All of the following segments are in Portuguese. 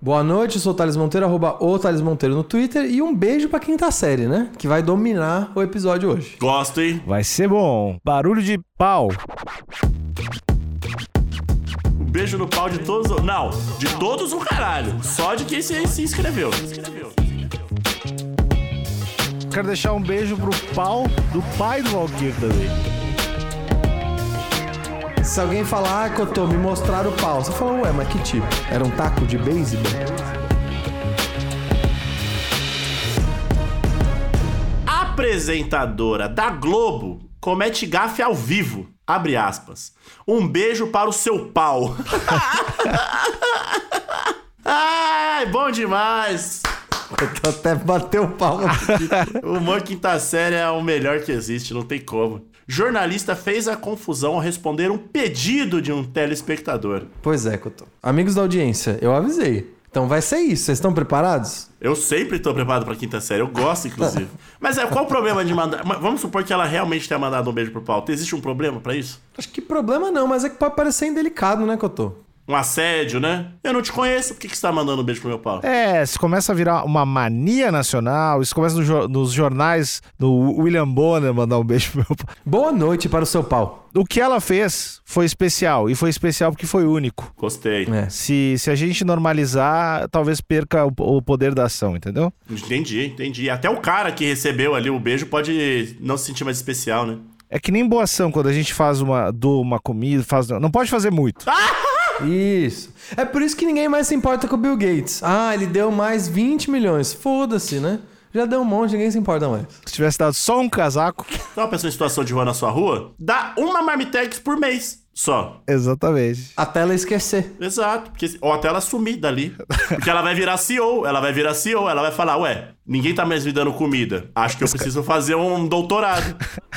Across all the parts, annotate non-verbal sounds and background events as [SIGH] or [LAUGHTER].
Boa noite, eu sou o Thales Monteiro, arroba o Thales Monteiro no Twitter. E um beijo pra quinta série, né? Que vai dominar o episódio hoje. Gosto, hein? Vai ser bom. Barulho de pau. Um beijo no pau de todos. Não, de todos o caralho. Só de quem se, se inscreveu. Quero deixar um beijo pro pau do pai do Valkyrie também. Se alguém falar, ah, Cotô, me mostrar o pau. Você fala, ué, mas que tipo? Era um taco de beisebol? Apresentadora da Globo comete gafe ao vivo. Abre aspas. Um beijo para o seu pau. [LAUGHS] Ai, bom demais. Eu até bateu [LAUGHS] o pau. O humor quinta série é o melhor que existe, não tem como. Jornalista fez a confusão ao responder um pedido de um telespectador. pois é, Cotô. Amigos da audiência, eu avisei. Então vai ser isso. Vocês estão preparados? Eu sempre tô preparado pra quinta série, eu gosto, inclusive. [LAUGHS] Mas é, qual o problema de mandar. Vamos supor que ela realmente tenha mandado um beijo pro pau. Existe um problema pra isso? Acho que problema não, mas é que pode parecer indelicado, né, Cotô? Um assédio, né? Eu não te conheço, por que, que você tá mandando um beijo pro meu pau? É, isso começa a virar uma mania nacional. Isso começa no nos jornais do William Bonner mandar um beijo pro meu pau. Boa noite para o seu pau. O que ela fez foi especial. E foi especial porque foi único. Gostei. É. Se, se a gente normalizar, talvez perca o, o poder da ação, entendeu? Entendi, entendi. Até o cara que recebeu ali o beijo pode não se sentir mais especial, né? É que nem boa ação, quando a gente faz uma, do uma comida, faz. Não pode fazer muito. [LAUGHS] Isso. É por isso que ninguém mais se importa com o Bill Gates. Ah, ele deu mais 20 milhões. Foda-se, né? Já deu um monte, ninguém se importa mais. Se tivesse dado só um casaco. Então, uma pessoa em situação de rua na sua rua, dá uma marmitex por mês só. Exatamente. Até ela esquecer. Exato. Porque, ou até ela sumir dali. Porque ela vai virar CEO. Ela vai virar CEO. Ela vai falar, ué, ninguém tá mais me dando comida. Acho que eu preciso fazer um doutorado.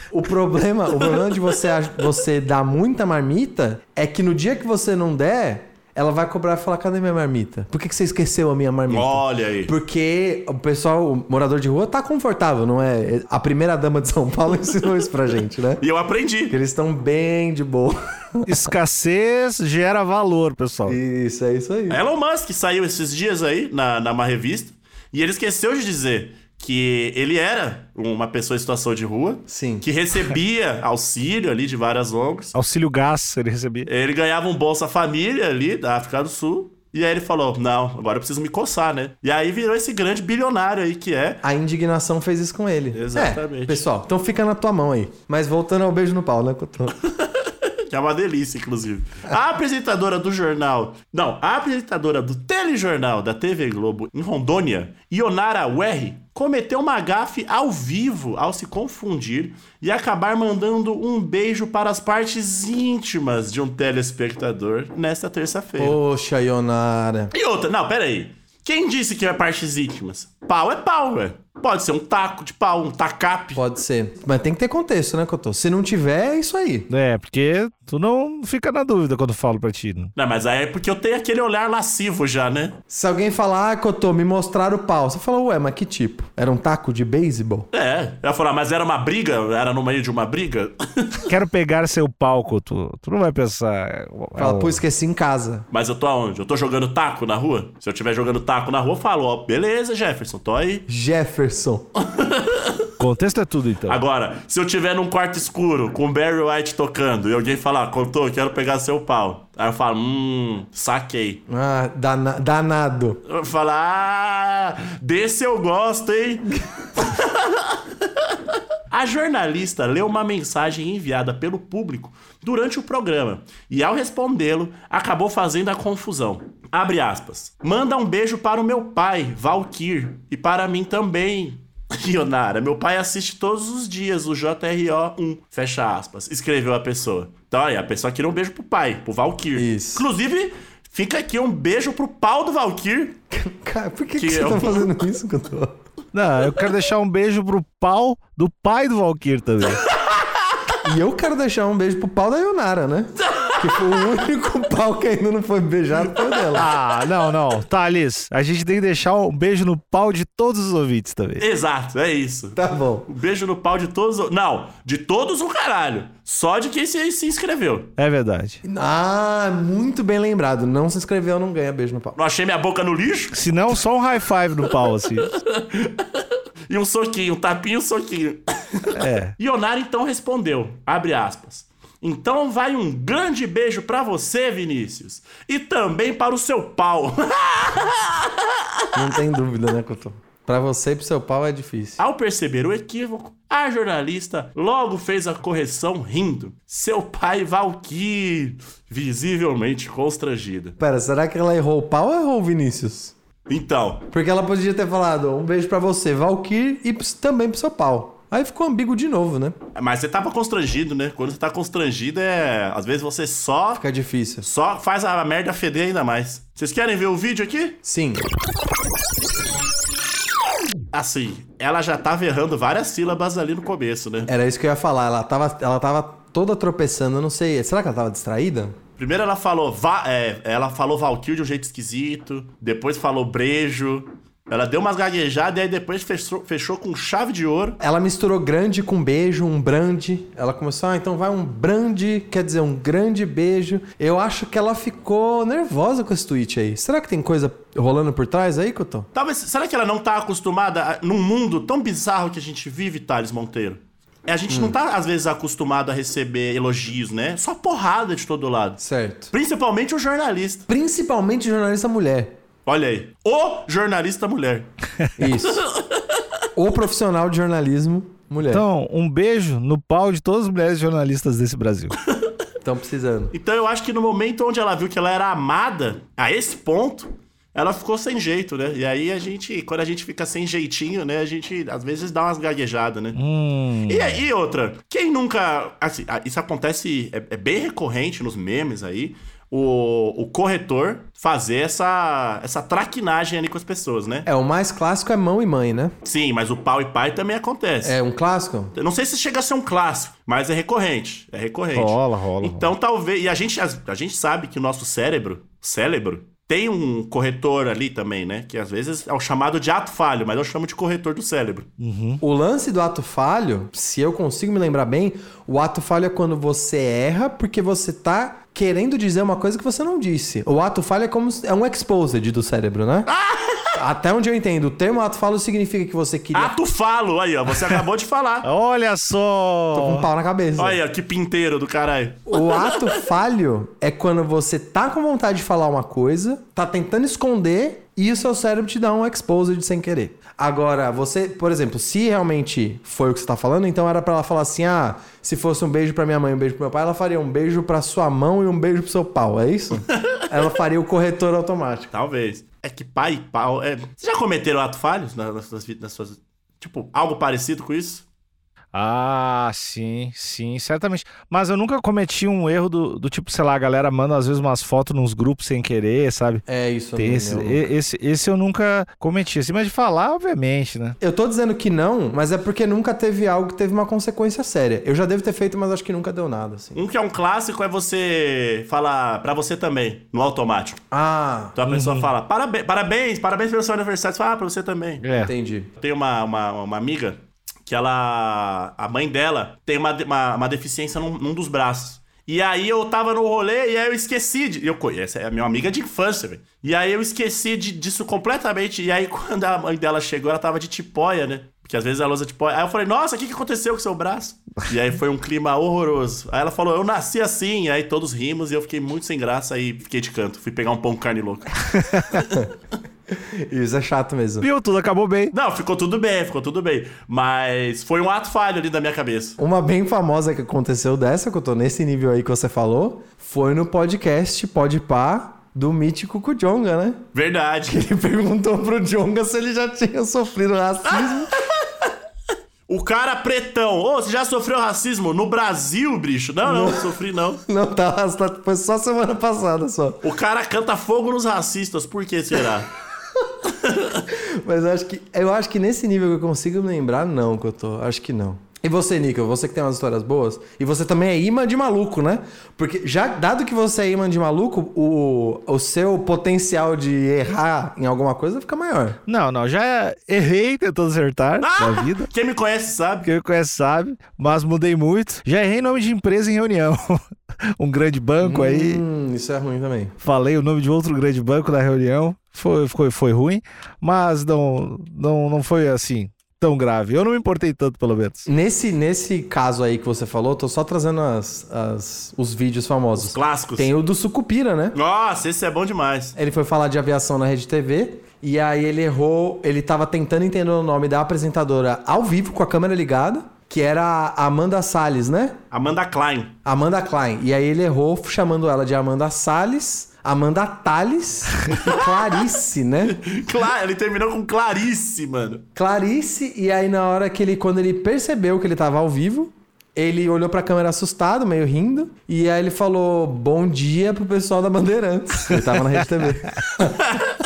O problema, o problema de você, você dar muita marmita é que no dia que você não der, ela vai cobrar e falar: cadê minha marmita? Por que, que você esqueceu a minha marmita? Olha aí. Porque o pessoal, o morador de rua, tá confortável, não é? A primeira dama de São Paulo [LAUGHS] ensinou isso pra gente, né? E eu aprendi. Que eles estão bem de boa. Escassez gera valor, pessoal. Isso, é isso aí. Elon Musk saiu esses dias aí na, numa revista e ele esqueceu de dizer que ele era uma pessoa em situação de rua, Sim. que recebia [LAUGHS] auxílio ali de várias ONGs. Auxílio gás ele recebia. Ele ganhava um Bolsa Família ali da África do Sul. E aí ele falou: Não, agora eu preciso me coçar, né? E aí virou esse grande bilionário aí que é. A indignação fez isso com ele. Exatamente. É, pessoal, então fica na tua mão aí. Mas voltando ao beijo no pau, né? [LAUGHS] Que é uma delícia, inclusive. A apresentadora do jornal. Não, a apresentadora do telejornal da TV Globo em Rondônia, Ionara Werri, cometeu uma gafe ao vivo ao se confundir e acabar mandando um beijo para as partes íntimas de um telespectador nesta terça-feira. Poxa, Ionara. E outra, não, pera aí. Quem disse que é partes íntimas? Pau é pau, ué. Pode ser um taco de pau, um tacape. Pode ser. Mas tem que ter contexto, né, Cotô? Se não tiver, é isso aí. É, porque tu não fica na dúvida quando eu falo pra ti. né? Não, mas aí é porque eu tenho aquele olhar lascivo já, né? Se alguém falar, ah, Cotô, me mostrar o pau. Você fala, ué, mas que tipo? Era um taco de beisebol? É, eu ia falar, mas era uma briga? Era no meio de uma briga? [LAUGHS] Quero pegar seu palco, tu, tu não vai pensar. Fala, "Ah, pô, esqueci em casa. mas eu tô aonde? Eu tô jogando taco na rua? Se eu estiver jogando taco na rua, eu falo, ó, beleza, Jefferson, tô aí. Jefferson. [LAUGHS] Contexto é tudo, então. Agora, se eu tiver num quarto escuro com o Barry White tocando e alguém falar, contou, eu quero pegar seu pau. Aí eu falo, hum, saquei. Ah, dana- danado. Eu falo, ah, desse eu gosto, hein? [LAUGHS] A jornalista leu uma mensagem enviada pelo público durante o programa e, ao respondê-lo, acabou fazendo a confusão. Abre aspas. Manda um beijo para o meu pai, Valkyr, e para mim também. Ionara, meu pai assiste todos os dias o JRO1, fecha aspas, escreveu a pessoa. Então aí, a pessoa queria um beijo pro pai, pro Valkyr. Isso. Inclusive, fica aqui um beijo pro pau do Valkyr, Cara, por que, Que que você eu- tá fazendo isso, [LAUGHS] Cotô? Não, eu quero deixar um beijo pro pau do pai do Valkyr também. E eu quero deixar um beijo pro pau da Yonara, né? [LAUGHS] Que foi o único pau que ainda não foi beijado foi dela. Ah, não, não. Thales, a gente tem que deixar um beijo no pau de todos os ouvintes também. Exato, é isso. Tá bom. Um beijo no pau de todos. o- Não, de todos o caralho. Só de quem se, se inscreveu. É verdade. Ah, muito bem lembrado. Não se inscreveu, não ganha beijo no pau. Não achei minha boca no lixo Se não, só um high five no pau, assim. [LAUGHS] e um soquinho, um tapinha e um soquinho. É. [LAUGHS] Ionara então respondeu, abre aspas. Então vai um grande beijo pra você, Vinícius. E também para o seu pau. [LAUGHS] Não tem dúvida, né, Couto? Pra você e pro seu pau é difícil. Ao perceber o equívoco, a jornalista logo fez a correção rindo. Seu pai Valkyr, visivelmente constrangida. Pera, será que ela errou o pau ou errou o Vinícius? Então, Porque ela podia ter falado um beijo pra você, Valkyr, e também pro seu pau. Aí ficou ambíguo de novo, né? mas você tava constrangido, né? Quando você tá constrangido, é. Às vezes você só. Fica difícil. Só faz a merda feder ainda mais. Vocês querem ver o vídeo aqui? Sim. Assim, ela já tava errando várias sílabas ali no começo, né? Era isso que eu ia falar. Ela tava, ela tava toda tropeçando, eu não sei. Será que ela tava distraída? Primeiro ela falou, va é, ela falou Valkyrie de um jeito esquisito, depois falou brejo. Ela deu umas gaguejadas e aí depois fechou, fechou com chave de ouro. Ela misturou grande com beijo, um brande. Ela começou, ah, então vai um brande, quer dizer, um grande beijo. Eu acho que ela ficou nervosa com esse tweet aí. Será que tem coisa rolando por trás aí, Couto? Talvez, será que ela não tá acostumada a, num mundo tão bizarro que a gente vive, Thales Monteiro? A gente não tá, às vezes, acostumado a receber elogios, né? Só porrada de todo lado. Certo. Principalmente o jornalista. Principalmente jornalista mulher. Olha aí. O jornalista mulher. [LAUGHS] Isso. o profissional de jornalismo mulher. Então, um beijo no pau de todas as mulheres jornalistas desse Brasil. Estão precisando. Então eu acho que no momento onde ela viu que ela era amada, a esse ponto, ela ficou sem jeito, né? E aí a gente, quando a gente fica sem jeitinho, né? A gente às vezes dá umas gaguejadas, né? Hum. E aí, outra, quem nunca. Assim, isso acontece, é, é bem recorrente nos memes aí. O, o corretor fazer essa, essa traquinagem ali com as pessoas, né? É, o mais clássico é mão e mãe, né? Sim, mas o pau e pai também acontece. É um clássico? Eu não sei se chega a ser um clássico, mas é recorrente. É recorrente. Rola, rola. Então talvez. E a gente, a, a gente sabe que o nosso cérebro, cérebro, tem um corretor ali também, né? Que às vezes é o chamado de ato falho, mas eu chamo de corretor do cérebro. O lance do ato falho, se eu consigo me lembrar bem, o ato falho é quando você erra porque você tá querendo dizer uma coisa que você não disse. O ato falho é como se- é um exposed do cérebro, né? Até onde eu entendo, o termo ato falho significa que você queria Ato falo, aí, ó. Você acabou de falar. [LAUGHS] Olha com um só! pau na cabeça. Olha aí, ó, que pinteiro do caralho. O ato falho é quando você tá com vontade de falar uma coisa, tá tentando esconder e o seu cérebro te dá um exposed sem querer. Agora, você, por exemplo, se realmente foi o que você tá falando, então era pra ela falar assim: ah, se fosse um beijo pra minha mãe e um beijo pro meu pai, ela faria um beijo pra sua mão e um beijo pro seu pau, é isso? [LAUGHS] ela faria o corretor automático. Talvez. É que pai e pau. É... Vocês já cometeram ato falhos na- nas vidas? Nas suas... Tipo, algo parecido com isso? Ah, sim, sim, certamente. Mas eu nunca cometi um erro do, do tipo, sei lá, a galera manda às vezes umas fotos nos grupos sem querer, sabe? É isso. Tem não, esse, não. e- esse, esse eu nunca cometi. Assim, mas de falar, obviamente, né? Eu tô dizendo que não, mas é porque nunca teve algo que teve uma consequência séria. Eu já devo ter feito, mas acho que nunca deu nada, assim. Um que é um clássico é você falar pra você também, no automático. Ah, Então a pessoa fala, parabéns, parabéns, parabéns pelo seu aniversário. Você fala, ah, pra você também. É. entendi. Tem uma, uma, uma amiga que ela. A mãe dela tem uma, uma, uma deficiência num, num dos braços. E aí eu tava no rolê e aí eu esqueci de. Eu conheço, é a minha amiga de infância, velho. E aí eu esqueci de- disso completamente. E aí [LAUGHS] quando a mãe dela chegou, ela tava de tipóia, né? Porque às vezes ela usa tipóia. Aí eu falei, nossa, o que, que aconteceu com seu braço? E aí foi um clima horroroso. Aí ela falou, eu nasci assim. E aí todos rimos e eu fiquei muito sem graça e fiquei de canto. Fui pegar um pão com carne louca. [LAUGHS] [LAUGHS] Isso é chato mesmo. Viu? Tudo acabou bem. Não, ficou tudo bem, ficou tudo bem. Mas foi um ato falho ali da minha cabeça. Uma bem famosa que aconteceu dessa, que eu tô nesse nível aí que você falou, foi no podcast Pode Pá do mítico Kujonga, né? Verdade. [LAUGHS] Ele perguntou pro Jonga se ele já tinha sofrido racismo. [LAUGHS] O cara pretão. Ô, você já sofreu racismo no Brasil, bicho? Não, não, não sofri não. Não, tá, tá- foi só semana passada só. O cara canta fogo nos racistas, por que será? [LAUGHS] Mas eu acho que eu acho que nesse nível que eu consigo me lembrar, não, que eu tô. Acho que não. E você, Nico, você que tem umas histórias boas, e você também é imã de maluco, né? Porque já dado que você é imã de maluco, o, o seu potencial de errar em alguma coisa fica maior. Não, não, já errei tentando acertar Ah! na vida. Quem me conhece sabe. Quem me conhece sabe, mas mudei muito. Já errei nome de empresa em reunião. [LAUGHS] um grande banco aí. Hum, isso é ruim também. Falei o nome de outro grande banco na reunião. Foi, foi, foi ruim, mas não, não, não foi assim tão grave. Eu não me importei tanto, pelo menos. Nesse, nesse caso aí que você falou, tô só trazendo as, as- os vídeos famosos. Os clássicos. Tem o do Sucupira, né? Nossa, esse é bom demais. Ele foi falar de aviação na Rede TV e aí ele errou, ele tava tentando entender o nome da apresentadora ao vivo com a câmera ligada, que era a Amanda Salles, né? Amanda Klein. Amanda Klein. E aí ele errou chamando ela de Amanda Salles, Amanda Tales e Clarice, né? [LAUGHS] Claro, ele terminou com Clarice, mano. Clarice, e aí na hora que ele, quando ele percebeu que ele tava ao vivo, ele olhou pra câmera assustado, meio rindo, e aí ele falou bom dia pro pessoal da Bandeirantes. Ele tava na Rede TV. [LAUGHS]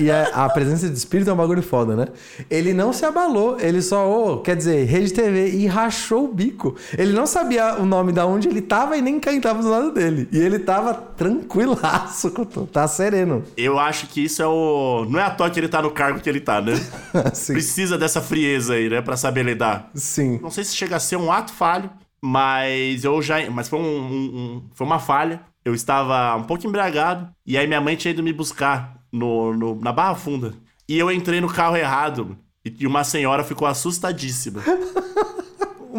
E a, a presença de espírito é um bagulho foda, né? Ele não se abalou, ele só, ô, quer dizer, Rede TV, e rachou o bico. Ele não sabia o nome da onde ele tava e nem quem tava do lado dele. E ele tava tranquilaço, tá sereno. Eu acho que isso é o. Não é à toa que ele tá no cargo que ele tá, né? [LAUGHS] Precisa dessa frieza aí, né? Pra saber lidar. Sim. Não sei se chega a ser um ato falho, mas eu já. Mas foi, um, um- um- foi uma falha. Eu estava um pouco embriagado. E aí minha mãe tinha ido me buscar no, no- na Barra Funda. E eu entrei no carro errado. E e uma senhora ficou assustadíssima. [LAUGHS]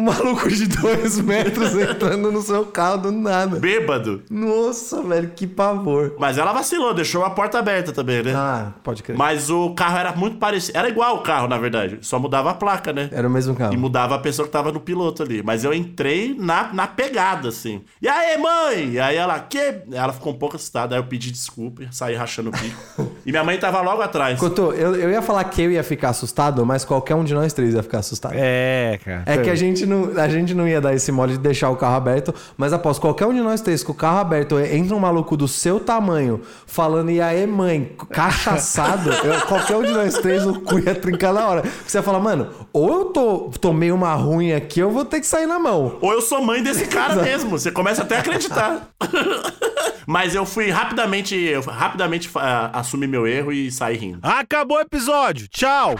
Um maluco de dois metros entrando no seu carro do nada. Bêbado. Nossa, velho, que pavor. Mas ela vacilou, deixou a porta aberta também, né? Ah, pode crer. Mas o carro era muito parecido. Era igual o carro, na verdade. Só mudava a placa, né? Era o mesmo E carro. mudava a pessoa que tava no piloto ali. Mas eu entrei na, na pegada, assim. E aí, mãe? E aí ela, que? Ela ficou um pouco assustada. Aí eu pedi desculpa e saí rachando o bico. [LAUGHS] e minha mãe tava logo atrás. Couto, eu, eu ia falar que eu ia ficar assustado, mas qualquer um de nós três ia ficar assustado. É, cara. É que a gente, não, a gente não ia dar esse mole de deixar o carro aberto, mas após qualquer um de nós três com o carro aberto, entra um maluco do seu tamanho falando, e aí, mãe, cachaçado, [LAUGHS] eu- qualquer um de nós três o cu ia trincar na hora. Você ia falar, mano, ou eu tô, tomei uma ruim aqui, eu vou ter que sair na mão. Ou eu sou mãe desse cara mesmo. Você começa até a acreditar. [LAUGHS] Mas eu fui rapidamente, eu rapidamente uh, ah, assumi meu erro e saí rindo. Acabou o episódio. Tchau.